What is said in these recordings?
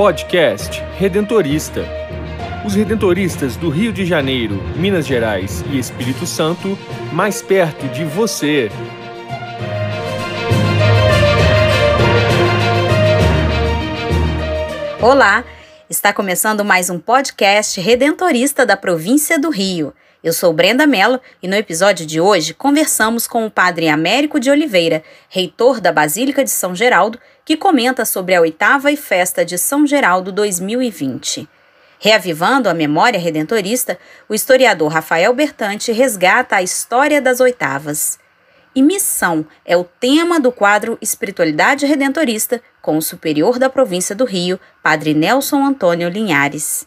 Podcast Redentorista. Os redentoristas do Rio de Janeiro, Minas Gerais e Espírito Santo, mais perto de você. Olá, está começando mais um podcast redentorista da província do Rio. Eu sou Brenda Mello e no episódio de hoje conversamos com o padre Américo de Oliveira, reitor da Basílica de São Geraldo, que comenta sobre a oitava e festa de São Geraldo 2020. Reavivando a memória redentorista, o historiador Rafael Bertante resgata a história das oitavas. E missão é o tema do quadro Espiritualidade Redentorista, com o superior da província do Rio, Padre Nelson Antônio Linhares.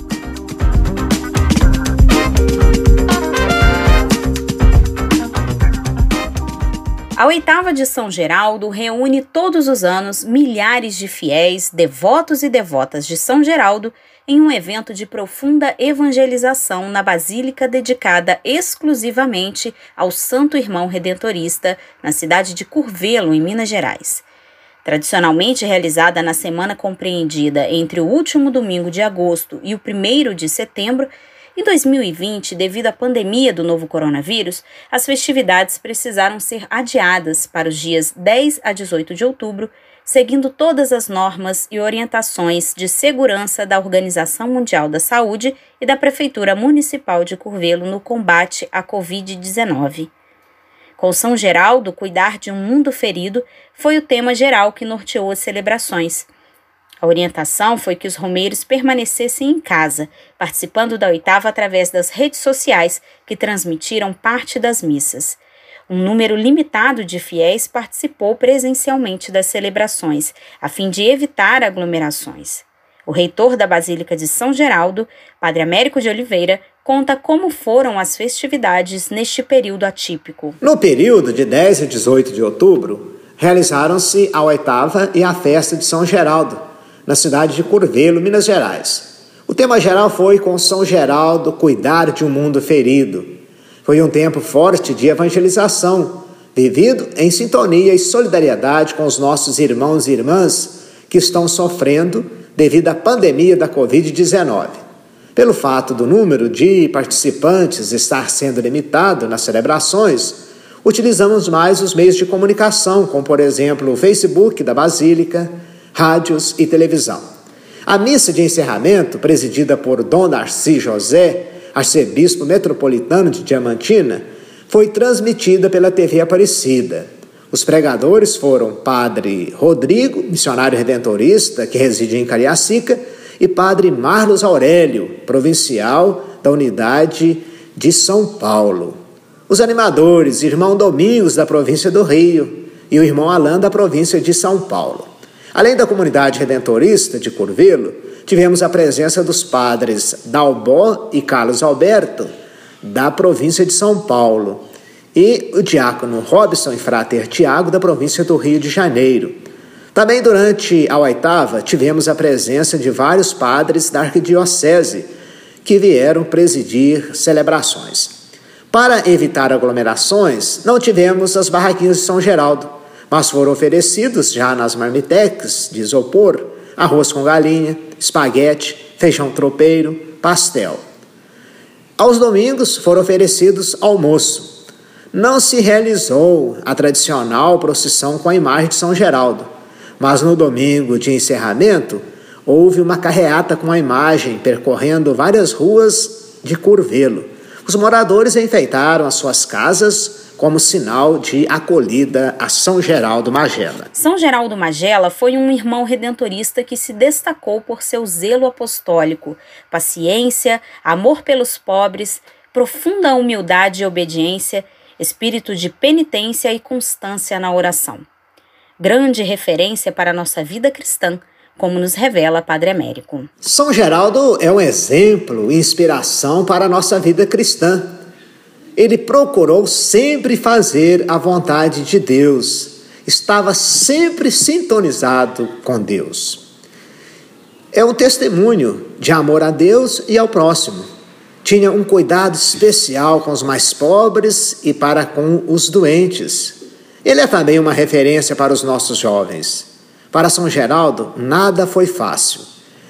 A oitava de São Geraldo reúne todos os anos milhares de fiéis, devotos e devotas de São Geraldo em um evento de profunda evangelização na basílica dedicada exclusivamente ao Santo Irmão Redentorista, na cidade de Curvelo, em Minas Gerais. Tradicionalmente realizada na semana compreendida entre o último domingo de agosto e o primeiro de setembro, em 2020, devido à pandemia do novo coronavírus, as festividades precisaram ser adiadas para os dias 10 a 18 de outubro seguindo todas as normas e orientações de segurança da Organização Mundial da Saúde e da Prefeitura Municipal de Curvelo no combate à Covid-19. Com São Geraldo, cuidar de um mundo ferido foi o tema geral que norteou as celebrações. A orientação foi que os romeiros permanecessem em casa, participando da oitava através das redes sociais que transmitiram parte das missas. Um número limitado de fiéis participou presencialmente das celebrações, a fim de evitar aglomerações. O reitor da Basílica de São Geraldo, Padre Américo de Oliveira, conta como foram as festividades neste período atípico. No período de 10 a 18 de outubro, realizaram-se a oitava e a festa de São Geraldo, na cidade de Curvelo, Minas Gerais. O tema geral foi com São Geraldo cuidar de um mundo ferido, foi um tempo forte de evangelização, vivido em sintonia e solidariedade com os nossos irmãos e irmãs que estão sofrendo devido à pandemia da Covid-19. Pelo fato do número de participantes estar sendo limitado nas celebrações, utilizamos mais os meios de comunicação, como por exemplo o Facebook da Basílica, rádios e televisão. A missa de encerramento, presidida por Dom Darcy José, arcebispo metropolitano de Diamantina, foi transmitida pela TV Aparecida. Os pregadores foram Padre Rodrigo, missionário redentorista que reside em Cariacica, e Padre Marlos Aurélio, provincial da unidade de São Paulo. Os animadores, irmão Domingos, da província do Rio, e o irmão Alain, da província de São Paulo. Além da comunidade redentorista de Curvelo, tivemos a presença dos padres Dalbó e Carlos Alberto, da província de São Paulo, e o diácono Robson e Frater Tiago, da província do Rio de Janeiro. Também durante a oitava, tivemos a presença de vários padres da arquidiocese que vieram presidir celebrações. Para evitar aglomerações, não tivemos as barraquinhas de São Geraldo, mas foram oferecidos já nas marmitex de isopor arroz com galinha, espaguete, feijão tropeiro, pastel. Aos domingos foram oferecidos almoço. Não se realizou a tradicional procissão com a imagem de São Geraldo, mas no domingo de encerramento houve uma carreata com a imagem percorrendo várias ruas de Curvelo. Os moradores enfeitaram as suas casas como sinal de acolhida a São Geraldo Magela. São Geraldo Magela foi um irmão redentorista que se destacou por seu zelo apostólico, paciência, amor pelos pobres, profunda humildade e obediência, espírito de penitência e constância na oração. Grande referência para a nossa vida cristã, como nos revela Padre Américo. São Geraldo é um exemplo e inspiração para a nossa vida cristã ele procurou sempre fazer a vontade de Deus, estava sempre sintonizado com Deus. É um testemunho de amor a Deus e ao próximo. Tinha um cuidado especial com os mais pobres e para com os doentes. Ele é também uma referência para os nossos jovens. Para São Geraldo, nada foi fácil.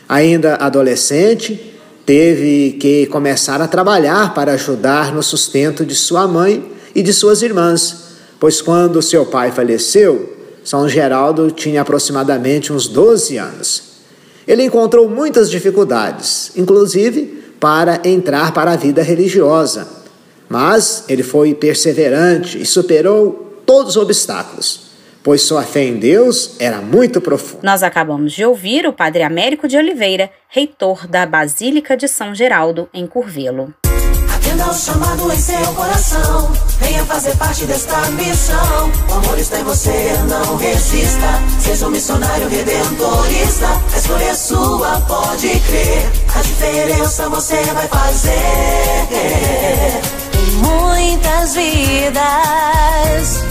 Ainda adolescente, teve que começar a trabalhar para ajudar no sustento de sua mãe e de suas irmãs, pois quando seu pai faleceu, São Geraldo tinha aproximadamente uns 12 anos. Ele encontrou muitas dificuldades, inclusive para entrar para a vida religiosa, mas ele foi perseverante e superou todos os obstáculos pois sua fé em Deus era muito profunda. Nós acabamos de ouvir o Padre Américo de Oliveira, reitor da Basílica de São Geraldo, em Curvelo. Atenda ao chamado em seu coração, venha fazer parte desta missão. O amor está em você, não resista. Seja um missionário redentorista, a escolha é sua, pode crer. A diferença você vai fazer. Muitas vidas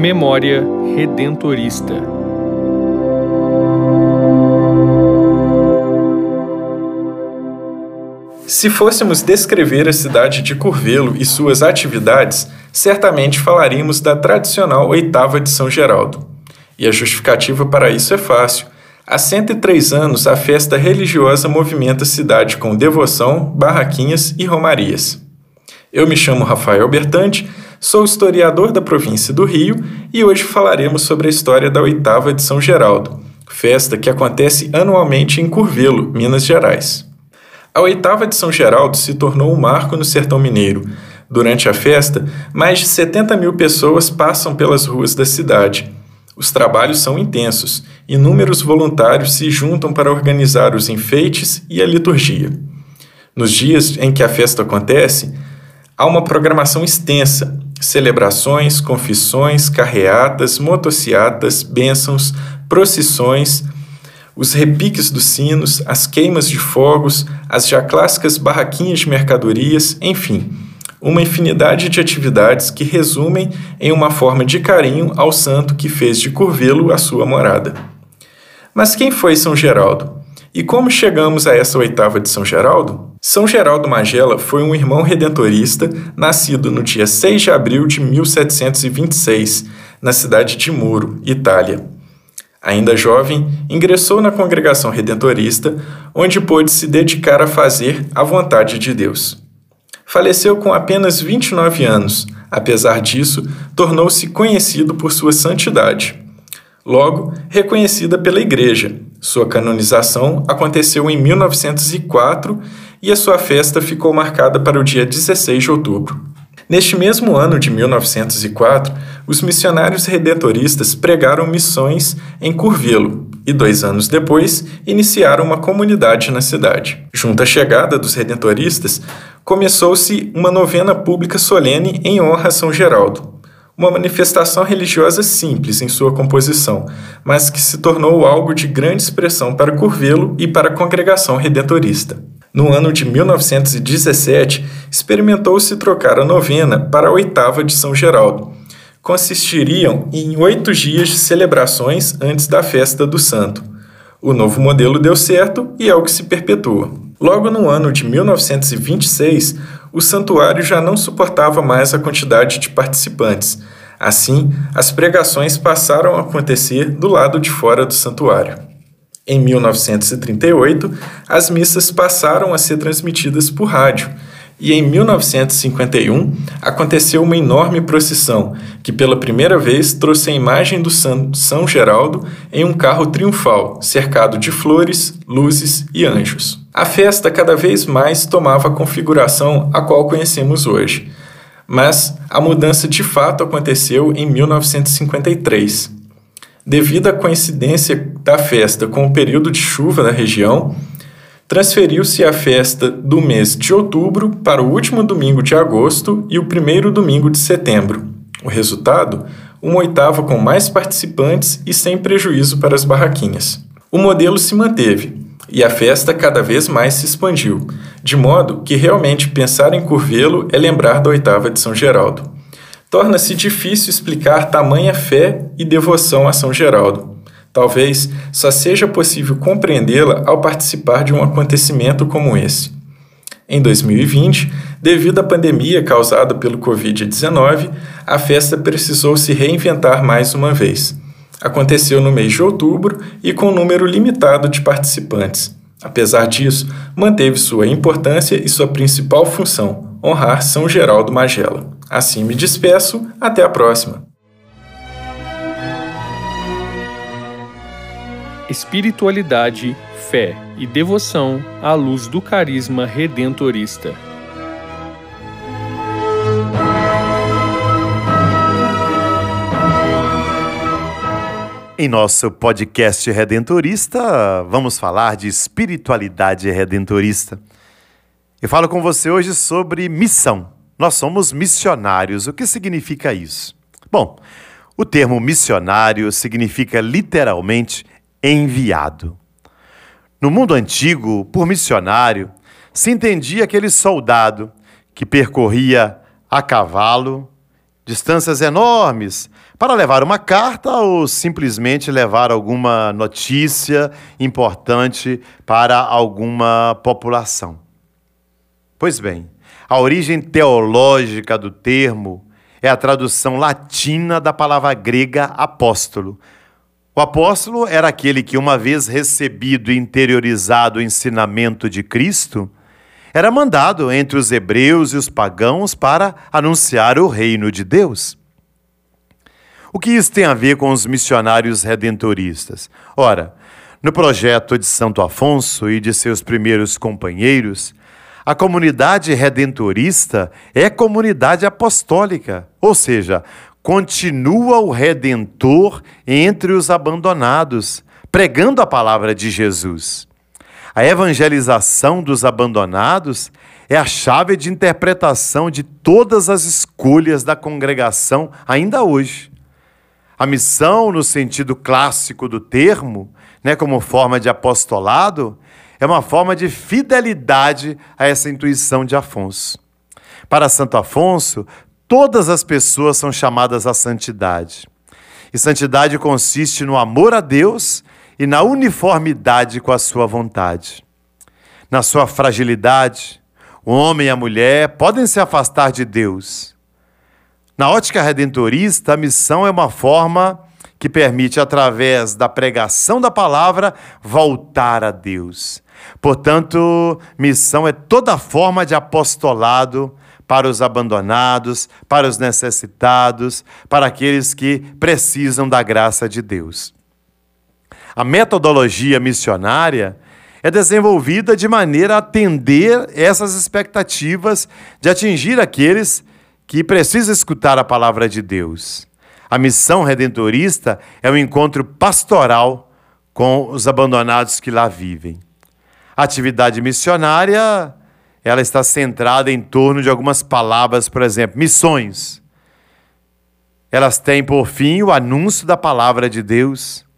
Memória Redentorista. Se fôssemos descrever a cidade de Curvelo e suas atividades, certamente falaríamos da tradicional oitava de São Geraldo. E a justificativa para isso é fácil. Há 103 anos, a festa religiosa movimenta a cidade com devoção, barraquinhas e romarias. Eu me chamo Rafael Bertante Sou historiador da província do Rio e hoje falaremos sobre a história da oitava de São Geraldo, festa que acontece anualmente em Curvelo, Minas Gerais. A oitava de São Geraldo se tornou um marco no sertão mineiro. Durante a festa, mais de 70 mil pessoas passam pelas ruas da cidade. Os trabalhos são intensos, inúmeros voluntários se juntam para organizar os enfeites e a liturgia. Nos dias em que a festa acontece, há uma programação extensa, celebrações, confissões, carreatas, motociatas, bênçãos, procissões, os repiques dos sinos, as queimas de fogos, as já clássicas barraquinhas de mercadorias, enfim, uma infinidade de atividades que resumem em uma forma de carinho ao santo que fez de Curvelo a sua morada. Mas quem foi São Geraldo? E como chegamos a essa oitava de São Geraldo? São Geraldo Magela foi um irmão redentorista nascido no dia 6 de abril de 1726, na cidade de Muro, Itália. Ainda jovem, ingressou na congregação redentorista, onde pôde se dedicar a fazer a vontade de Deus. Faleceu com apenas 29 anos, apesar disso, tornou-se conhecido por sua santidade. Logo, reconhecida pela Igreja, sua canonização aconteceu em 1904 e a sua festa ficou marcada para o dia 16 de outubro. Neste mesmo ano de 1904, os missionários redentoristas pregaram missões em Curvelo e, dois anos depois, iniciaram uma comunidade na cidade. Junto à chegada dos redentoristas, começou-se uma novena pública solene em honra a São Geraldo, uma manifestação religiosa simples em sua composição, mas que se tornou algo de grande expressão para Curvelo e para a congregação redentorista. No ano de 1917, experimentou-se trocar a novena para a oitava de São Geraldo. Consistiriam em oito dias de celebrações antes da festa do santo. O novo modelo deu certo e é o que se perpetua. Logo no ano de 1926, o santuário já não suportava mais a quantidade de participantes. Assim, as pregações passaram a acontecer do lado de fora do santuário. Em 1938, as missas passaram a ser transmitidas por rádio, e em 1951 aconteceu uma enorme procissão que pela primeira vez trouxe a imagem do São Geraldo em um carro triunfal, cercado de flores, luzes e anjos. A festa cada vez mais tomava a configuração a qual conhecemos hoje, mas a mudança de fato aconteceu em 1953. Devido à coincidência da festa com o período de chuva na região, transferiu-se a festa do mês de outubro para o último domingo de agosto e o primeiro domingo de setembro. O resultado? Uma oitava com mais participantes e sem prejuízo para as barraquinhas. O modelo se manteve e a festa cada vez mais se expandiu, de modo que realmente pensar em Curvelo é lembrar da oitava de São Geraldo. Torna-se difícil explicar tamanha fé e devoção a São Geraldo. Talvez só seja possível compreendê-la ao participar de um acontecimento como esse. Em 2020, devido à pandemia causada pelo Covid-19, a festa precisou se reinventar mais uma vez. Aconteceu no mês de outubro e com um número limitado de participantes. Apesar disso, manteve sua importância e sua principal função, honrar São Geraldo Magela. Assim me despeço, até a próxima. espiritualidade, fé e devoção à luz do carisma redentorista. Em nosso podcast redentorista, vamos falar de espiritualidade redentorista. Eu falo com você hoje sobre missão. Nós somos missionários. O que significa isso? Bom, o termo missionário significa literalmente enviado. No mundo antigo, por missionário, se entendia aquele soldado que percorria a cavalo distâncias enormes para levar uma carta ou simplesmente levar alguma notícia importante para alguma população. Pois bem, a origem teológica do termo é a tradução latina da palavra grega apóstolo, o apóstolo era aquele que, uma vez recebido e interiorizado o ensinamento de Cristo, era mandado entre os hebreus e os pagãos para anunciar o reino de Deus. O que isso tem a ver com os missionários redentoristas? Ora, no projeto de Santo Afonso e de seus primeiros companheiros, a comunidade redentorista é comunidade apostólica, ou seja, continua o Redentor entre os abandonados, pregando a palavra de Jesus. A evangelização dos abandonados é a chave de interpretação de todas as escolhas da congregação ainda hoje. A missão, no sentido clássico do termo, né, como forma de apostolado, é uma forma de fidelidade a essa intuição de Afonso. Para Santo Afonso, todas as pessoas são chamadas à santidade. E santidade consiste no amor a Deus e na uniformidade com a sua vontade. Na sua fragilidade, o homem e a mulher podem se afastar de Deus. Na ótica redentorista, a missão é uma forma que permite, através da pregação da palavra, voltar a Deus. Portanto, missão é toda forma de apostolado para os abandonados, para os necessitados, para aqueles que precisam da graça de Deus. A metodologia missionária é desenvolvida de maneira a atender essas expectativas de atingir aqueles que precisam escutar a palavra de Deus. A missão redentorista é um encontro pastoral com os abandonados que lá vivem. A atividade missionária ela está centrada em torno de algumas palavras, por exemplo, missões. Elas têm por fim o anúncio da palavra de Deus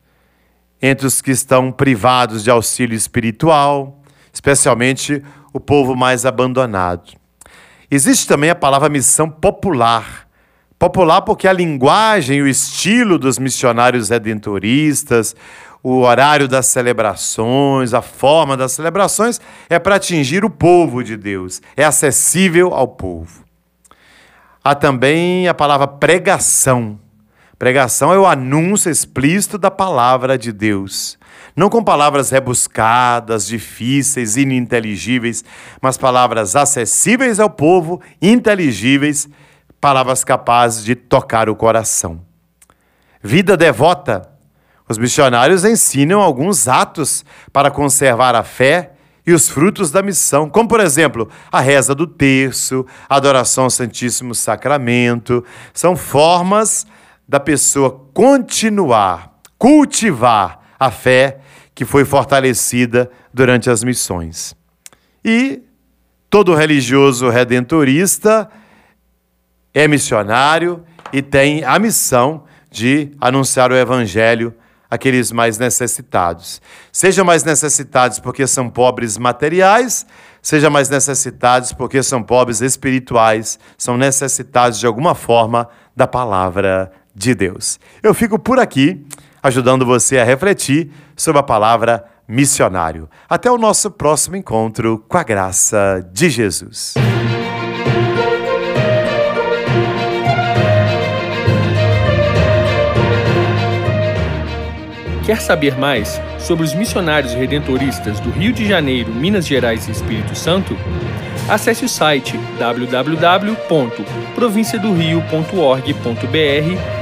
entre os que estão privados de auxílio espiritual, especialmente o povo mais abandonado. Existe também a palavra missão popular. Popular porque a linguagem e o estilo dos missionários redentoristas, o horário das celebrações, a forma das celebrações, é para atingir o povo de Deus, é acessível ao povo. Há também a palavra pregação. Pregação é o anúncio explícito da palavra de Deus. Não com palavras rebuscadas, difíceis, ininteligíveis, mas palavras acessíveis ao povo, inteligíveis, palavras capazes de tocar o coração. Vida devota. Os missionários ensinam alguns atos para conservar a fé e os frutos da missão, como por exemplo, a reza do terço, a adoração ao Santíssimo Sacramento, são formas da pessoa continuar, cultivar a fé que foi fortalecida durante as missões. E todo religioso redentorista é missionário e tem a missão de anunciar o evangelho àqueles mais necessitados. Sejam mais necessitados porque são pobres materiais, sejam mais necessitados porque são pobres espirituais, são necessitados de alguma forma da palavra de Deus. Eu fico por aqui ajudando você a refletir sobre a palavra missionário. Até o nosso próximo encontro com a graça de Jesus. Quer saber mais sobre os missionários redentoristas do Rio de Janeiro, Minas Gerais e Espírito Santo? Acesse o site www.provinciadorio.org.br